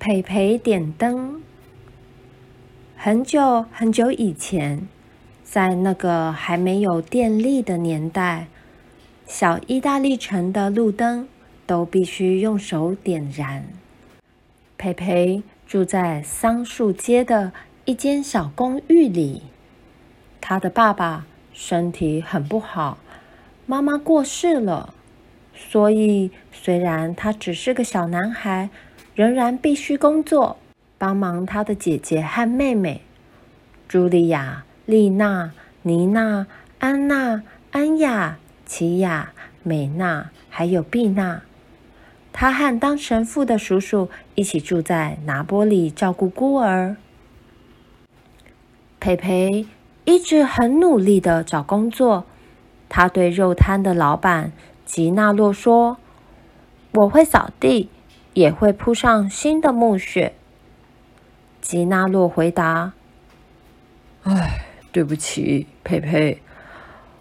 培培点灯。很久很久以前，在那个还没有电力的年代，小意大利城的路灯都必须用手点燃。培培住在桑树街的一间小公寓里，他的爸爸身体很不好，妈妈过世了。所以，虽然他只是个小男孩，仍然必须工作，帮忙他的姐姐和妹妹：茱莉亚、丽娜、妮娜、安娜、安雅、齐雅、美娜，还有碧娜。他和当神父的叔叔一起住在拿波里，照顾孤儿。蓓蓓一直很努力的找工作，他对肉摊的老板。吉纳洛说：“我会扫地，也会铺上新的墓穴。”吉纳洛回答：“唉，对不起，佩佩，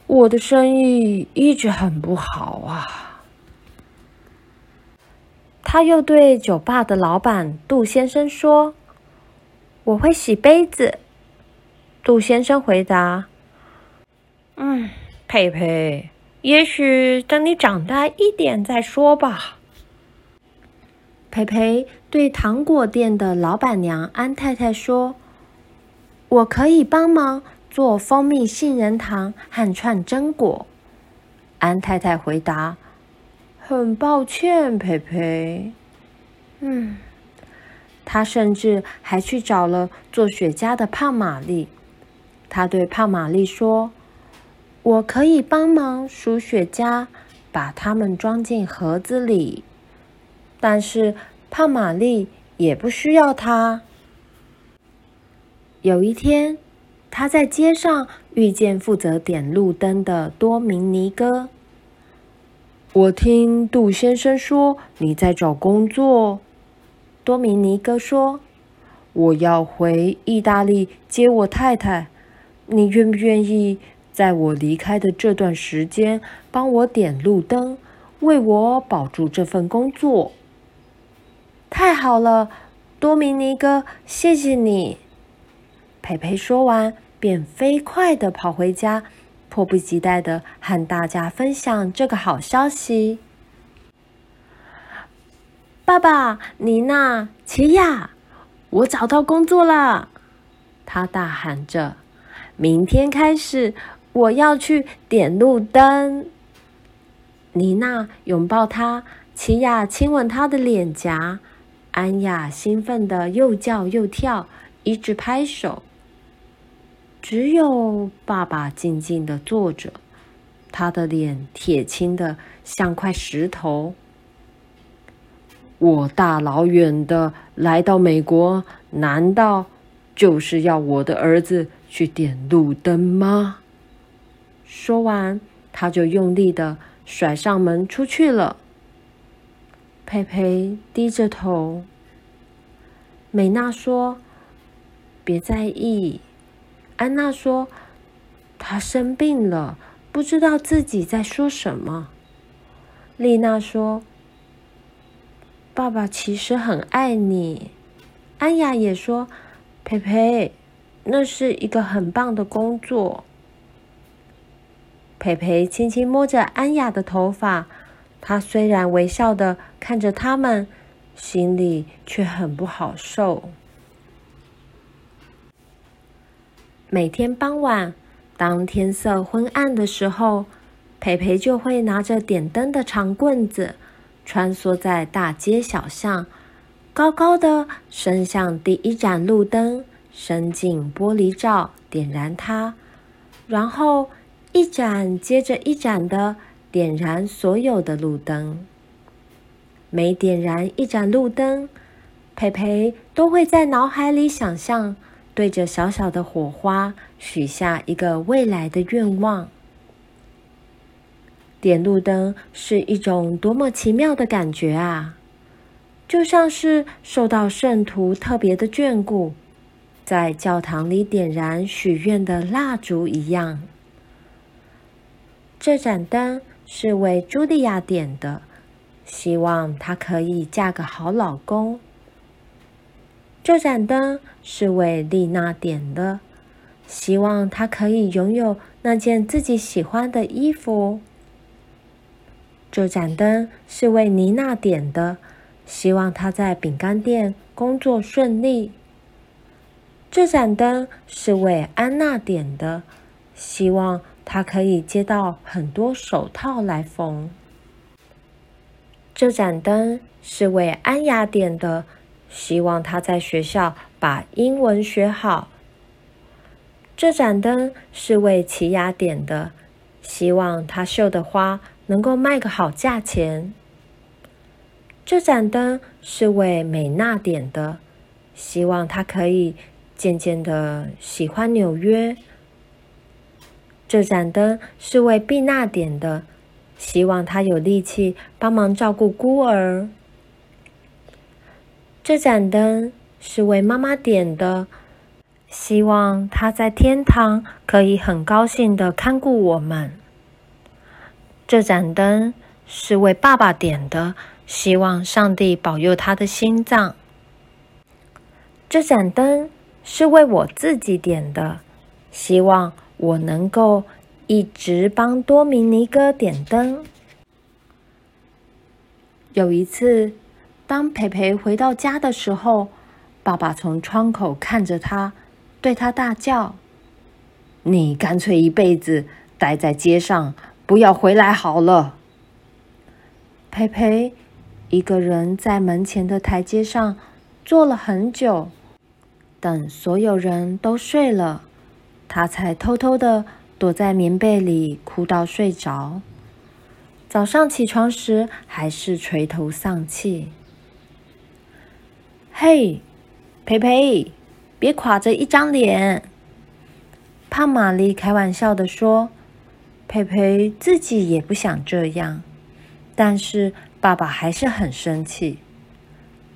我的生意一直很不好啊。”他又对酒吧的老板杜先生说：“我会洗杯子。”杜先生回答：“嗯，佩佩。”也许等你长大一点再说吧。培培对糖果店的老板娘安太太说：“我可以帮忙做蜂蜜杏仁糖和串榛果。”安太太回答：“很抱歉，培培。”嗯，她甚至还去找了做雪茄的胖玛丽。她对胖玛丽说。我可以帮忙数雪茄，把它们装进盒子里。但是胖玛丽也不需要它。有一天，他在街上遇见负责点路灯的多明尼哥。我听杜先生说你在找工作。多明尼哥说：“我要回意大利接我太太，你愿不愿意？”在我离开的这段时间，帮我点路灯，为我保住这份工作。太好了，多米尼哥，谢谢你。蓓蓓说完，便飞快地跑回家，迫不及待地和大家分享这个好消息。爸爸，妮娜，奇雅，我找到工作了！他大喊着：“明天开始。”我要去点路灯。妮娜拥抱他，齐雅亲吻他的脸颊，安雅兴奋的又叫又跳，一直拍手。只有爸爸静静的坐着，他的脸铁青的像块石头。我大老远的来到美国，难道就是要我的儿子去点路灯吗？说完，他就用力的甩上门出去了。蓓蓓低着头。美娜说：“别在意。”安娜说：“她生病了，不知道自己在说什么。”丽娜说：“爸爸其实很爱你。”安雅也说：“蓓蓓，那是一个很棒的工作。”蓓蓓轻轻摸着安雅的头发，她虽然微笑的看着他们，心里却很不好受。每天傍晚，当天色昏暗的时候，培培就会拿着点灯的长棍子，穿梭在大街小巷，高高的伸向第一盏路灯，伸进玻璃罩，点燃它，然后。一盏接着一盏的点燃所有的路灯。每点燃一盏路灯，蓓蓓都会在脑海里想象，对着小小的火花许下一个未来的愿望。点路灯是一种多么奇妙的感觉啊！就像是受到圣徒特别的眷顾，在教堂里点燃许愿的蜡烛一样。这盏灯是为茱莉亚点的，希望她可以嫁个好老公。这盏灯是为丽娜点的，希望她可以拥有那件自己喜欢的衣服。这盏灯是为妮娜点的，希望她在饼干店工作顺利。这盏灯是为安娜点的，希望她可以接到很多手套来缝。这盏灯是为安雅点的，希望她在学校把英文学好。这盏灯是为奇雅点的，希望她绣的花能够卖个好价钱。这盏灯是为美娜点的，希望她可以渐渐的喜欢纽约。这盏灯是为碧娜点的，希望他有力气帮忙照顾孤儿。这盏灯是为妈妈点的，希望她在天堂可以很高兴的看顾我们。这盏灯是为爸爸点的，希望上帝保佑他的心脏。这盏灯是为我自己点的，希望我能够一直帮多米尼哥点灯。有一次，当培培回到家的时候，爸爸从窗口看着他，对他大叫：“你干脆一辈子待在街上！”不要回来好了。培培一个人在门前的台阶上坐了很久，等所有人都睡了，他才偷偷的躲在棉被里哭到睡着。早上起床时，还是垂头丧气。嘿，培培，别垮着一张脸。胖玛丽开玩笑的说。培培自己也不想这样，但是爸爸还是很生气。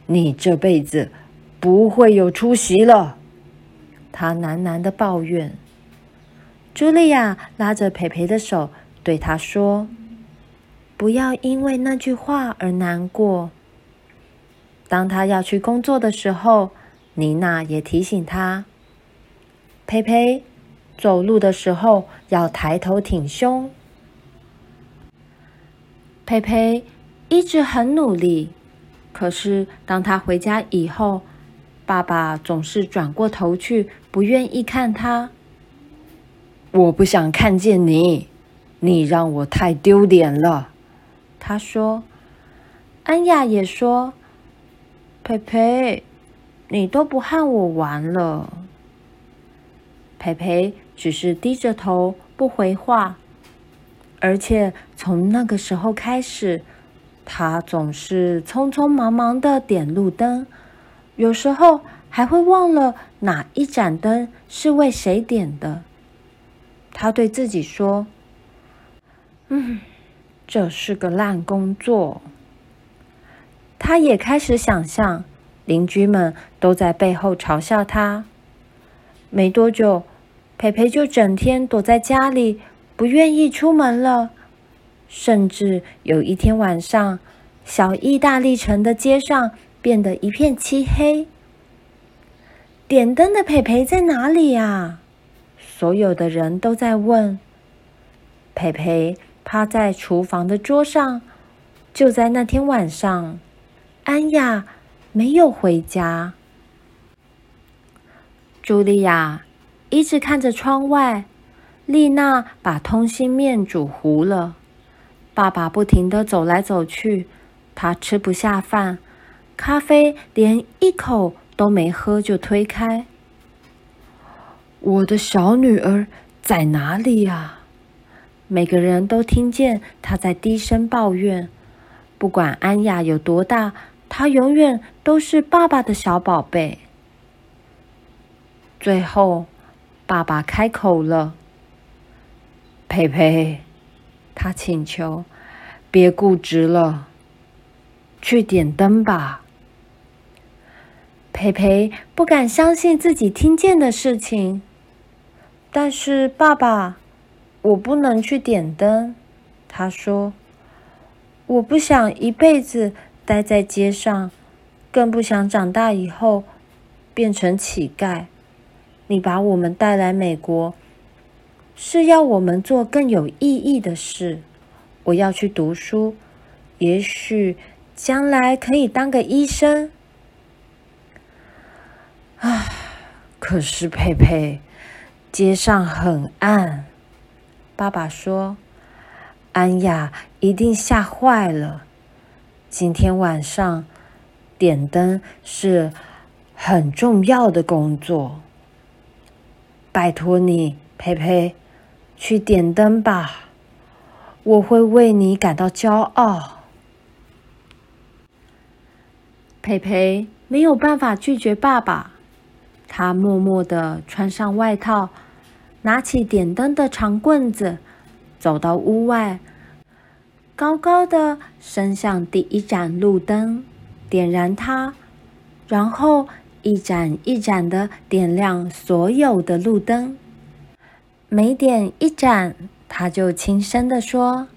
你这辈子不会有出息了，他喃喃的抱怨。茱莉亚拉着培培的手，对他说：“不要因为那句话而难过。”当他要去工作的时候，妮娜也提醒他：“培培。”走路的时候要抬头挺胸。培培一直很努力，可是当他回家以后，爸爸总是转过头去，不愿意看他。我不想看见你，你让我太丢脸了。他说。安雅也说：“培培，你都不和我玩了。”培培。只是低着头不回话，而且从那个时候开始，他总是匆匆忙忙的点路灯，有时候还会忘了哪一盏灯是为谁点的。他对自己说：“嗯，这是个烂工作。”他也开始想象邻居们都在背后嘲笑他。没多久。培培就整天躲在家里，不愿意出门了。甚至有一天晚上，小意大利城的街上变得一片漆黑。点灯的培培在哪里呀？所有的人都在问。培培趴在厨房的桌上。就在那天晚上，安雅没有回家。茱莉亚。一直看着窗外，丽娜把通心面煮糊了。爸爸不停地走来走去，他吃不下饭，咖啡连一口都没喝就推开。我的小女儿在哪里呀？每个人都听见她在低声抱怨。不管安雅有多大，她永远都是爸爸的小宝贝。最后。爸爸开口了：“佩佩，他请求，别固执了，去点灯吧。”佩佩不敢相信自己听见的事情。但是，爸爸，我不能去点灯。他说：“我不想一辈子待在街上，更不想长大以后变成乞丐。你把我们带来美国，是要我们做更有意义的事。我要去读书，也许将来可以当个医生。啊，可是佩佩，街上很暗。爸爸说：“安雅一定吓坏了。今天晚上点灯是很重要的工作。拜托你，佩佩，去点灯吧。我会为你感到骄傲。”佩佩没有办法拒绝爸爸，他默默地穿上外套。拿起点灯的长棍子，走到屋外，高高的伸向第一盏路灯，点燃它，然后一盏一盏的点亮所有的路灯。每点一盏，他就轻声地说：“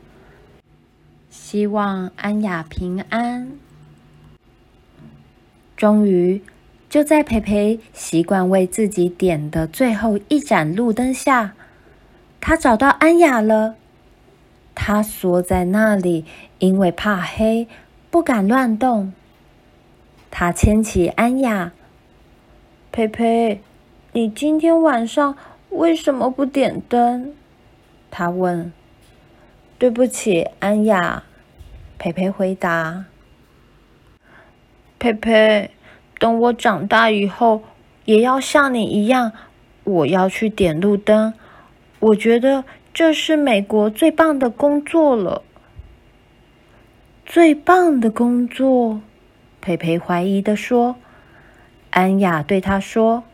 希望安雅平安。”终于。就在培培习惯为自己点的最后一盏路灯下，他找到安雅了。他缩在那里，因为怕黑，不敢乱动。他牵起安雅：“培培，你今天晚上为什么不点灯？”他问。“对不起，安雅。”培培回答。“培培。”等我长大以后，也要像你一样，我要去点路灯。我觉得这是美国最棒的工作了。最棒的工作？培培怀疑地说。安雅对他说：“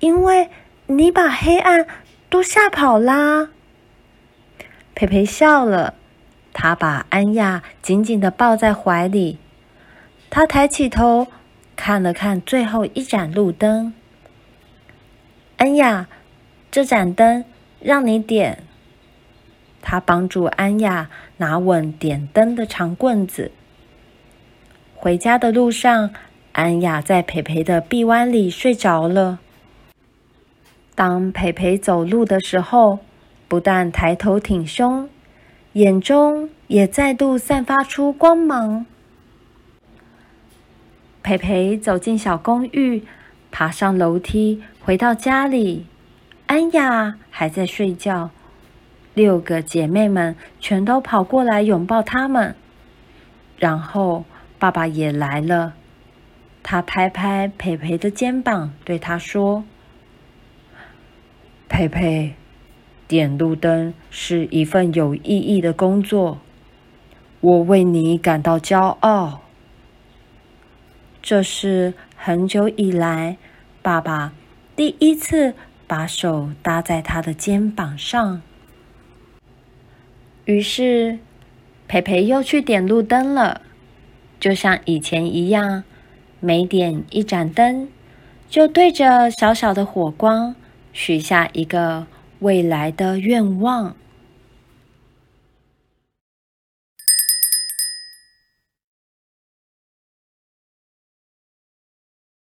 因为你把黑暗都吓跑啦。”培培笑了，他把安雅紧紧的抱在怀里，他抬起头。看了看最后一盏路灯，安雅，这盏灯让你点。他帮助安雅拿稳点灯的长棍子。回家的路上，安雅在培培的臂弯里睡着了。当培培走路的时候，不但抬头挺胸，眼中也再度散发出光芒。培培走进小公寓，爬上楼梯，回到家里。安雅还在睡觉，六个姐妹们全都跑过来拥抱他们。然后爸爸也来了，他拍拍培培的肩膀，对他说：“培培，点路灯是一份有意义的工作，我为你感到骄傲。”这是很久以来，爸爸第一次把手搭在他的肩膀上。于是，培培又去点路灯了，就像以前一样，每点一盏灯，就对着小小的火光，许下一个未来的愿望。